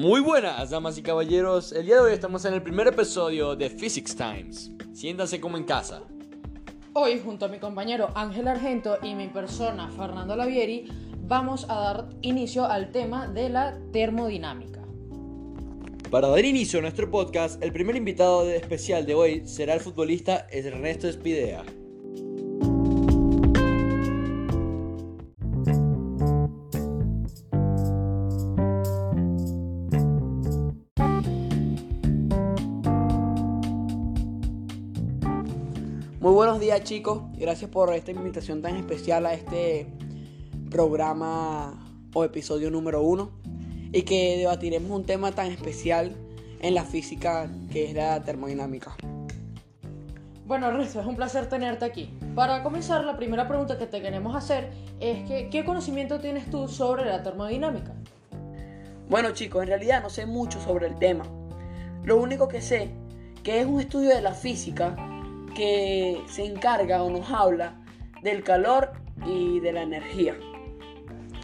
Muy buenas, damas y caballeros. El día de hoy estamos en el primer episodio de Physics Times. Siéntanse como en casa. Hoy, junto a mi compañero Ángel Argento y mi persona Fernando Lavieri, vamos a dar inicio al tema de la termodinámica. Para dar inicio a nuestro podcast, el primer invitado especial de hoy será el futbolista Ernesto Espidea. Chicos, gracias por esta invitación tan especial a este programa o episodio número uno y que debatiremos un tema tan especial en la física que es la termodinámica. Bueno, Ernesto, es un placer tenerte aquí. Para comenzar, la primera pregunta que te queremos hacer es que, ¿qué conocimiento tienes tú sobre la termodinámica? Bueno chicos, en realidad no sé mucho sobre el tema. Lo único que sé que es un estudio de la física que se encarga o nos habla del calor y de la energía.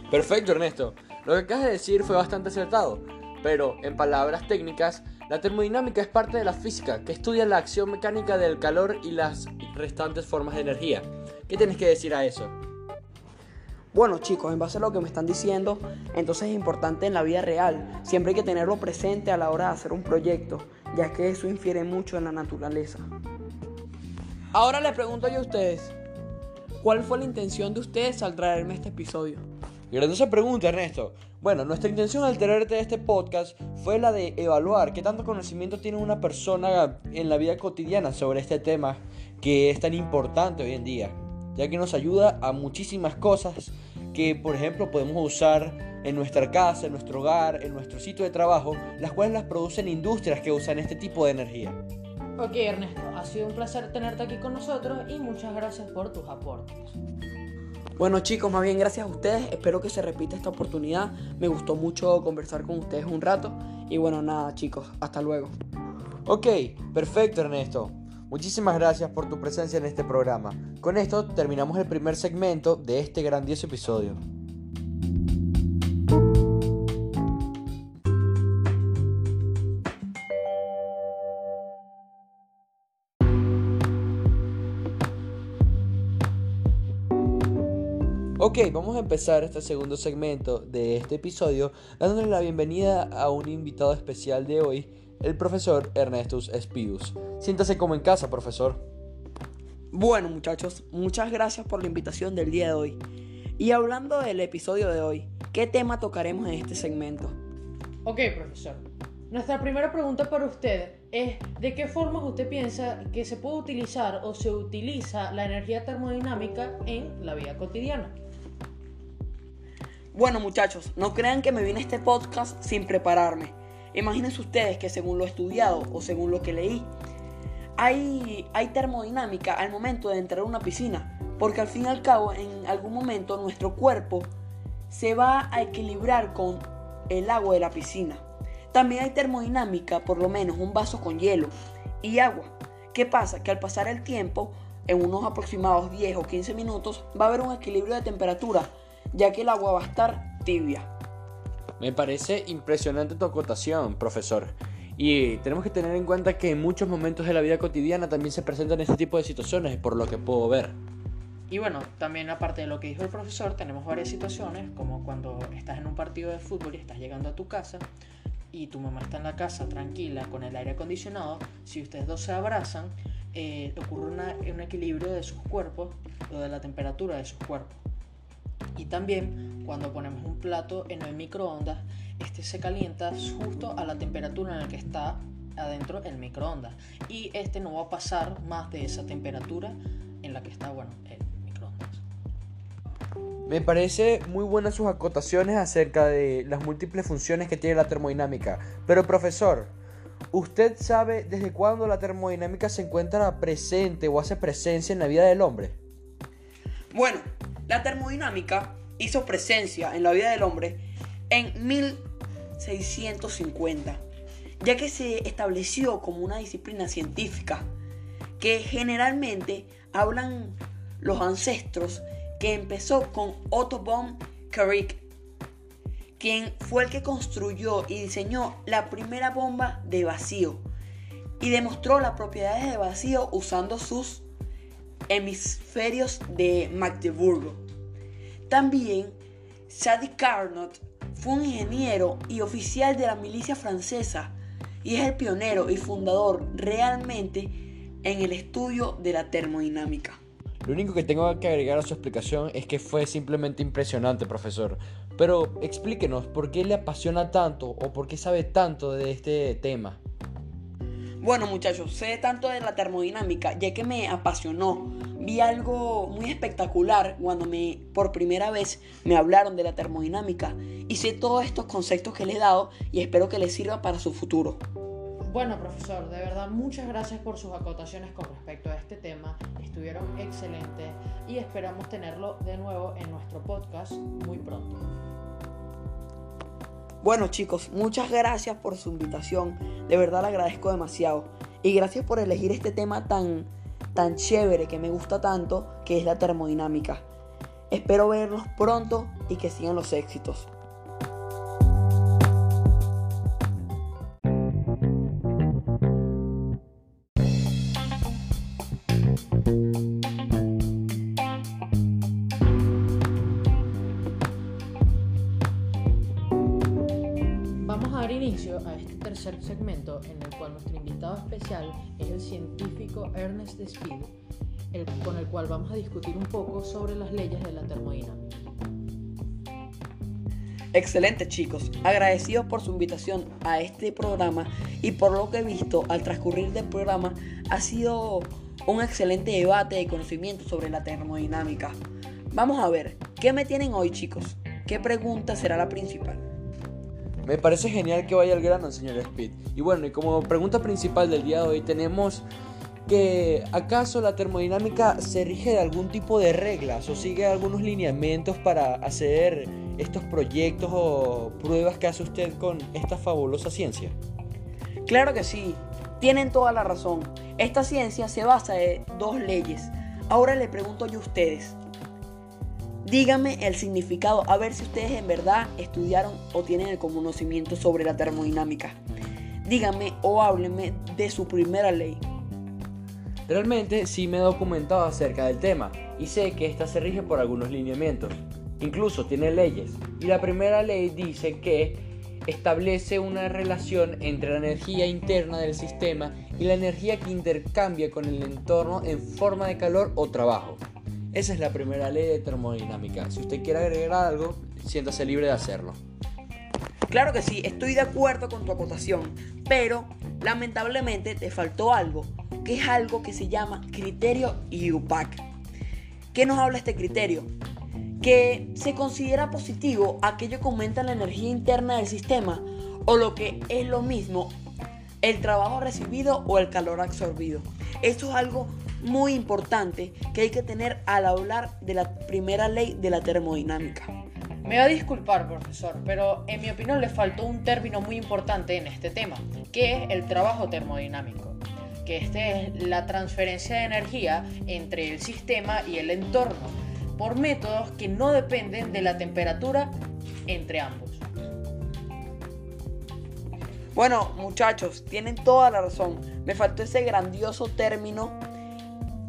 Perfecto, Ernesto. Lo que acabas de decir fue bastante acertado, pero en palabras técnicas, la termodinámica es parte de la física que estudia la acción mecánica del calor y las restantes formas de energía. ¿Qué tienes que decir a eso? Bueno chicos, en base a lo que me están diciendo, entonces es importante en la vida real. Siempre hay que tenerlo presente a la hora de hacer un proyecto, ya que eso infiere mucho en la naturaleza. Ahora les pregunto yo a ustedes, ¿cuál fue la intención de ustedes al traerme este episodio? Grandiosa pregunta, Ernesto. Bueno, nuestra intención al traerte este podcast fue la de evaluar qué tanto conocimiento tiene una persona en la vida cotidiana sobre este tema que es tan importante hoy en día, ya que nos ayuda a muchísimas cosas que, por ejemplo, podemos usar en nuestra casa, en nuestro hogar, en nuestro sitio de trabajo, las cuales las producen industrias que usan este tipo de energía. Ok, Ernesto, ha sido un placer tenerte aquí con nosotros y muchas gracias por tus aportes. Bueno chicos, más bien gracias a ustedes. Espero que se repita esta oportunidad. Me gustó mucho conversar con ustedes un rato. Y bueno, nada chicos, hasta luego. Ok, perfecto Ernesto. Muchísimas gracias por tu presencia en este programa. Con esto terminamos el primer segmento de este grandioso episodio. Ok, vamos a empezar este segundo segmento de este episodio dándole la bienvenida a un invitado especial de hoy, el profesor Ernestus Espidus. Siéntase como en casa, profesor. Bueno muchachos, muchas gracias por la invitación del día de hoy. Y hablando del episodio de hoy, ¿qué tema tocaremos en este segmento? Ok, profesor. Nuestra primera pregunta para usted es ¿de qué formas usted piensa que se puede utilizar o se utiliza la energía termodinámica en la vida cotidiana? Bueno muchachos, no crean que me vine este podcast sin prepararme. Imagínense ustedes que según lo estudiado o según lo que leí, hay, hay termodinámica al momento de entrar a una piscina. Porque al fin y al cabo, en algún momento nuestro cuerpo se va a equilibrar con el agua de la piscina. También hay termodinámica, por lo menos un vaso con hielo y agua. ¿Qué pasa? Que al pasar el tiempo, en unos aproximados 10 o 15 minutos, va a haber un equilibrio de temperatura ya que el agua va a estar tibia. Me parece impresionante tu acotación, profesor. Y tenemos que tener en cuenta que en muchos momentos de la vida cotidiana también se presentan este tipo de situaciones, por lo que puedo ver. Y bueno, también aparte de lo que dijo el profesor, tenemos varias situaciones, como cuando estás en un partido de fútbol y estás llegando a tu casa y tu mamá está en la casa tranquila con el aire acondicionado, si ustedes dos se abrazan, eh, ocurre un equilibrio de sus cuerpos o de la temperatura de sus cuerpos. Y también cuando ponemos un plato en el microondas, este se calienta justo a la temperatura en la que está adentro el microondas. Y este no va a pasar más de esa temperatura en la que está, bueno, el microondas. Me parece muy buenas sus acotaciones acerca de las múltiples funciones que tiene la termodinámica. Pero profesor, ¿usted sabe desde cuándo la termodinámica se encuentra presente o hace presencia en la vida del hombre? Bueno, la termodinámica hizo presencia en la vida del hombre en 1650, ya que se estableció como una disciplina científica que generalmente hablan los ancestros que empezó con Otto von Carrick, quien fue el que construyó y diseñó la primera bomba de vacío y demostró las propiedades de vacío usando sus hemisferios de Magdeburgo. También Sadi Carnot fue un ingeniero y oficial de la milicia francesa y es el pionero y fundador realmente en el estudio de la termodinámica. Lo único que tengo que agregar a su explicación es que fue simplemente impresionante, profesor. Pero explíquenos por qué le apasiona tanto o por qué sabe tanto de este tema. Bueno muchachos, sé tanto de la termodinámica ya que me apasionó. Vi algo muy espectacular cuando me por primera vez me hablaron de la termodinámica y sé todos estos conceptos que le he dado y espero que les sirva para su futuro. Bueno, profesor, de verdad muchas gracias por sus acotaciones con respecto a este tema. Estuvieron excelentes y esperamos tenerlo de nuevo en nuestro podcast muy pronto. Bueno chicos, muchas gracias por su invitación. De verdad le agradezco demasiado. Y gracias por elegir este tema tan, tan chévere que me gusta tanto, que es la termodinámica. Espero verlos pronto y que sigan los éxitos. Dar inicio a este tercer segmento en el cual nuestro invitado especial es el científico Ernest Speed, el- con el cual vamos a discutir un poco sobre las leyes de la termodinámica. Excelente chicos, agradecidos por su invitación a este programa y por lo que he visto al transcurrir del programa ha sido un excelente debate de conocimiento sobre la termodinámica. Vamos a ver, ¿qué me tienen hoy chicos? ¿Qué pregunta será la principal? Me parece genial que vaya al grano, señor Speed. Y bueno, y como pregunta principal del día de hoy tenemos que ¿acaso la termodinámica se rige de algún tipo de reglas o sigue algunos lineamientos para hacer estos proyectos o pruebas que hace usted con esta fabulosa ciencia? Claro que sí, tienen toda la razón. Esta ciencia se basa en dos leyes. Ahora le pregunto yo a ustedes. Díganme el significado, a ver si ustedes en verdad estudiaron o tienen el conocimiento sobre la termodinámica. Díganme o háblenme de su primera ley. Realmente sí me he documentado acerca del tema y sé que esta se rige por algunos lineamientos. Incluso tiene leyes. Y la primera ley dice que establece una relación entre la energía interna del sistema y la energía que intercambia con el entorno en forma de calor o trabajo. Esa es la primera ley de termodinámica. Si usted quiere agregar algo, siéntase libre de hacerlo. Claro que sí, estoy de acuerdo con tu acotación, pero lamentablemente te faltó algo, que es algo que se llama criterio IUPAC. ¿Qué nos habla este criterio? Que se considera positivo aquello que aumenta la energía interna del sistema o lo que es lo mismo, el trabajo recibido o el calor absorbido. Esto es algo muy importante que hay que tener al hablar de la primera ley de la termodinámica. Me va a disculpar, profesor, pero en mi opinión le faltó un término muy importante en este tema, que es el trabajo termodinámico, que este es la transferencia de energía entre el sistema y el entorno, por métodos que no dependen de la temperatura entre ambos. Bueno, muchachos, tienen toda la razón. Me faltó ese grandioso término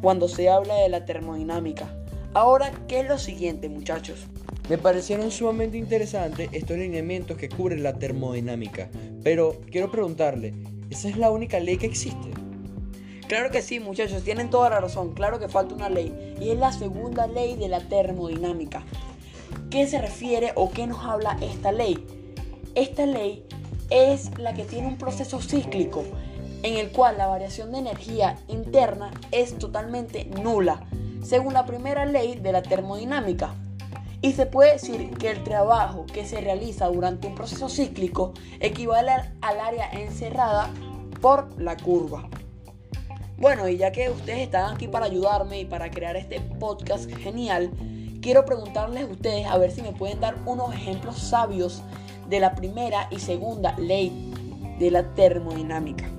cuando se habla de la termodinámica. Ahora, ¿qué es lo siguiente, muchachos? Me parecieron sumamente interesantes estos lineamientos que cubren la termodinámica, pero quiero preguntarle, ¿esa es la única ley que existe? Claro que sí, muchachos, tienen toda la razón. Claro que falta una ley. Y es la segunda ley de la termodinámica. ¿Qué se refiere o qué nos habla esta ley? Esta ley es la que tiene un proceso cíclico en el cual la variación de energía interna es totalmente nula, según la primera ley de la termodinámica. Y se puede decir que el trabajo que se realiza durante un proceso cíclico equivale al área encerrada por la curva. Bueno, y ya que ustedes están aquí para ayudarme y para crear este podcast genial, quiero preguntarles a ustedes a ver si me pueden dar unos ejemplos sabios de la primera y segunda ley de la termodinámica.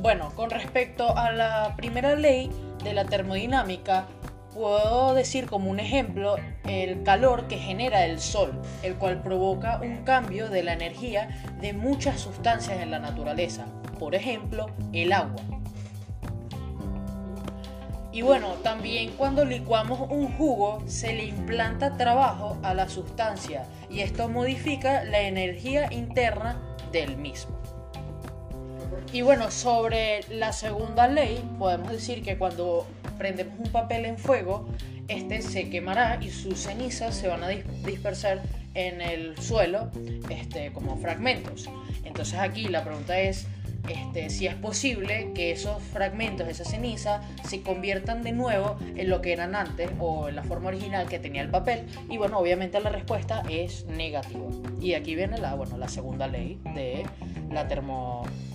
Bueno, con respecto a la primera ley de la termodinámica, puedo decir como un ejemplo el calor que genera el sol, el cual provoca un cambio de la energía de muchas sustancias en la naturaleza, por ejemplo, el agua. Y bueno, también cuando licuamos un jugo se le implanta trabajo a la sustancia y esto modifica la energía interna del mismo. Y bueno, sobre la segunda ley, podemos decir que cuando prendemos un papel en fuego, este se quemará y sus cenizas se van a dispersar en el suelo este, como fragmentos. Entonces aquí la pregunta es este, si es posible que esos fragmentos, esa ceniza, se conviertan de nuevo en lo que eran antes o en la forma original que tenía el papel. Y bueno, obviamente la respuesta es negativa. Y aquí viene la, bueno, la segunda ley de la termodinámica.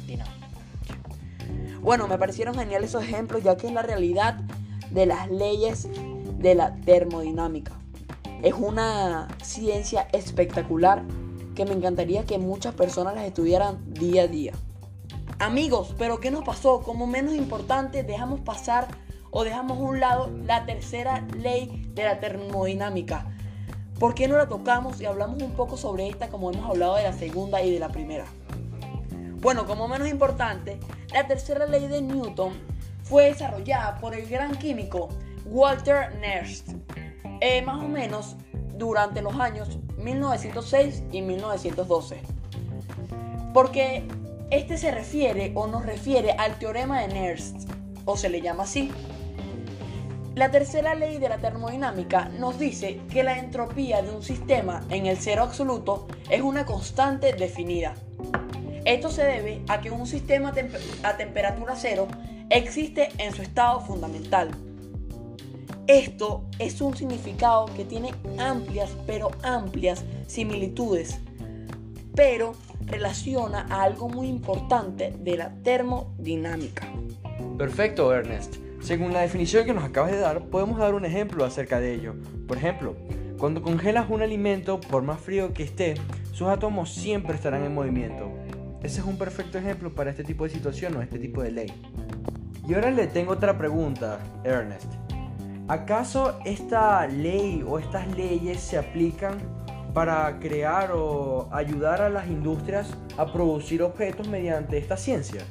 Bueno, me parecieron geniales esos ejemplos, ya que es la realidad de las leyes de la termodinámica. Es una ciencia espectacular que me encantaría que muchas personas las estudiaran día a día. Amigos, pero ¿qué nos pasó? Como menos importante, dejamos pasar o dejamos a un lado la tercera ley de la termodinámica. ¿Por qué no la tocamos y hablamos un poco sobre esta como hemos hablado de la segunda y de la primera? Bueno, como menos importante, la tercera ley de Newton fue desarrollada por el gran químico Walter Nernst, eh, más o menos durante los años 1906 y 1912. Porque este se refiere o nos refiere al teorema de Nernst, o se le llama así. La tercera ley de la termodinámica nos dice que la entropía de un sistema en el cero absoluto es una constante definida. Esto se debe a que un sistema a temperatura cero existe en su estado fundamental. Esto es un significado que tiene amplias, pero amplias similitudes, pero relaciona a algo muy importante de la termodinámica. Perfecto, Ernest. Según la definición que nos acabas de dar, podemos dar un ejemplo acerca de ello. Por ejemplo, cuando congelas un alimento, por más frío que esté, sus átomos siempre estarán en movimiento. Ese es un perfecto ejemplo para este tipo de situación o este tipo de ley. Y ahora le tengo otra pregunta, Ernest. ¿Acaso esta ley o estas leyes se aplican para crear o ayudar a las industrias a producir objetos mediante esta ciencia?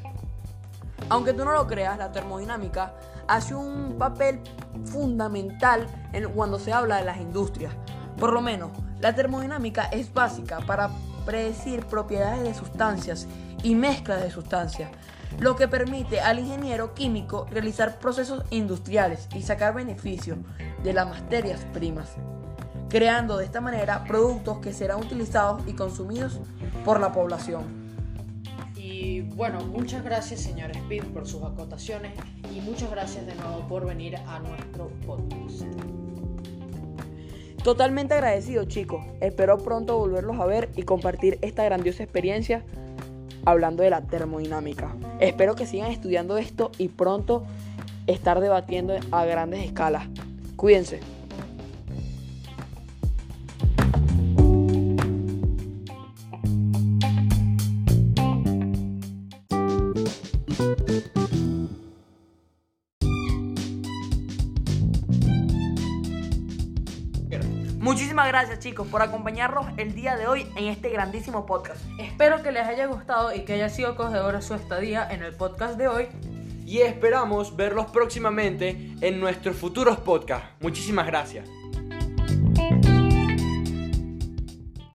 Aunque tú no lo creas, la termodinámica hace un papel fundamental en cuando se habla de las industrias. Por lo menos, la termodinámica es básica para predecir propiedades de sustancias y mezclas de sustancias, lo que permite al ingeniero químico realizar procesos industriales y sacar beneficio de las materias primas, creando de esta manera productos que serán utilizados y consumidos por la población. Y bueno, muchas gracias señor Speed por sus acotaciones y muchas gracias de nuevo por venir a nuestro podcast. Totalmente agradecido chicos, espero pronto volverlos a ver y compartir esta grandiosa experiencia hablando de la termodinámica. Espero que sigan estudiando esto y pronto estar debatiendo a grandes escalas. Cuídense. Muchísimas gracias chicos por acompañarnos el día de hoy en este grandísimo podcast. Espero que les haya gustado y que haya sido acogedora su estadía en el podcast de hoy. Y esperamos verlos próximamente en nuestros futuros podcasts. Muchísimas gracias.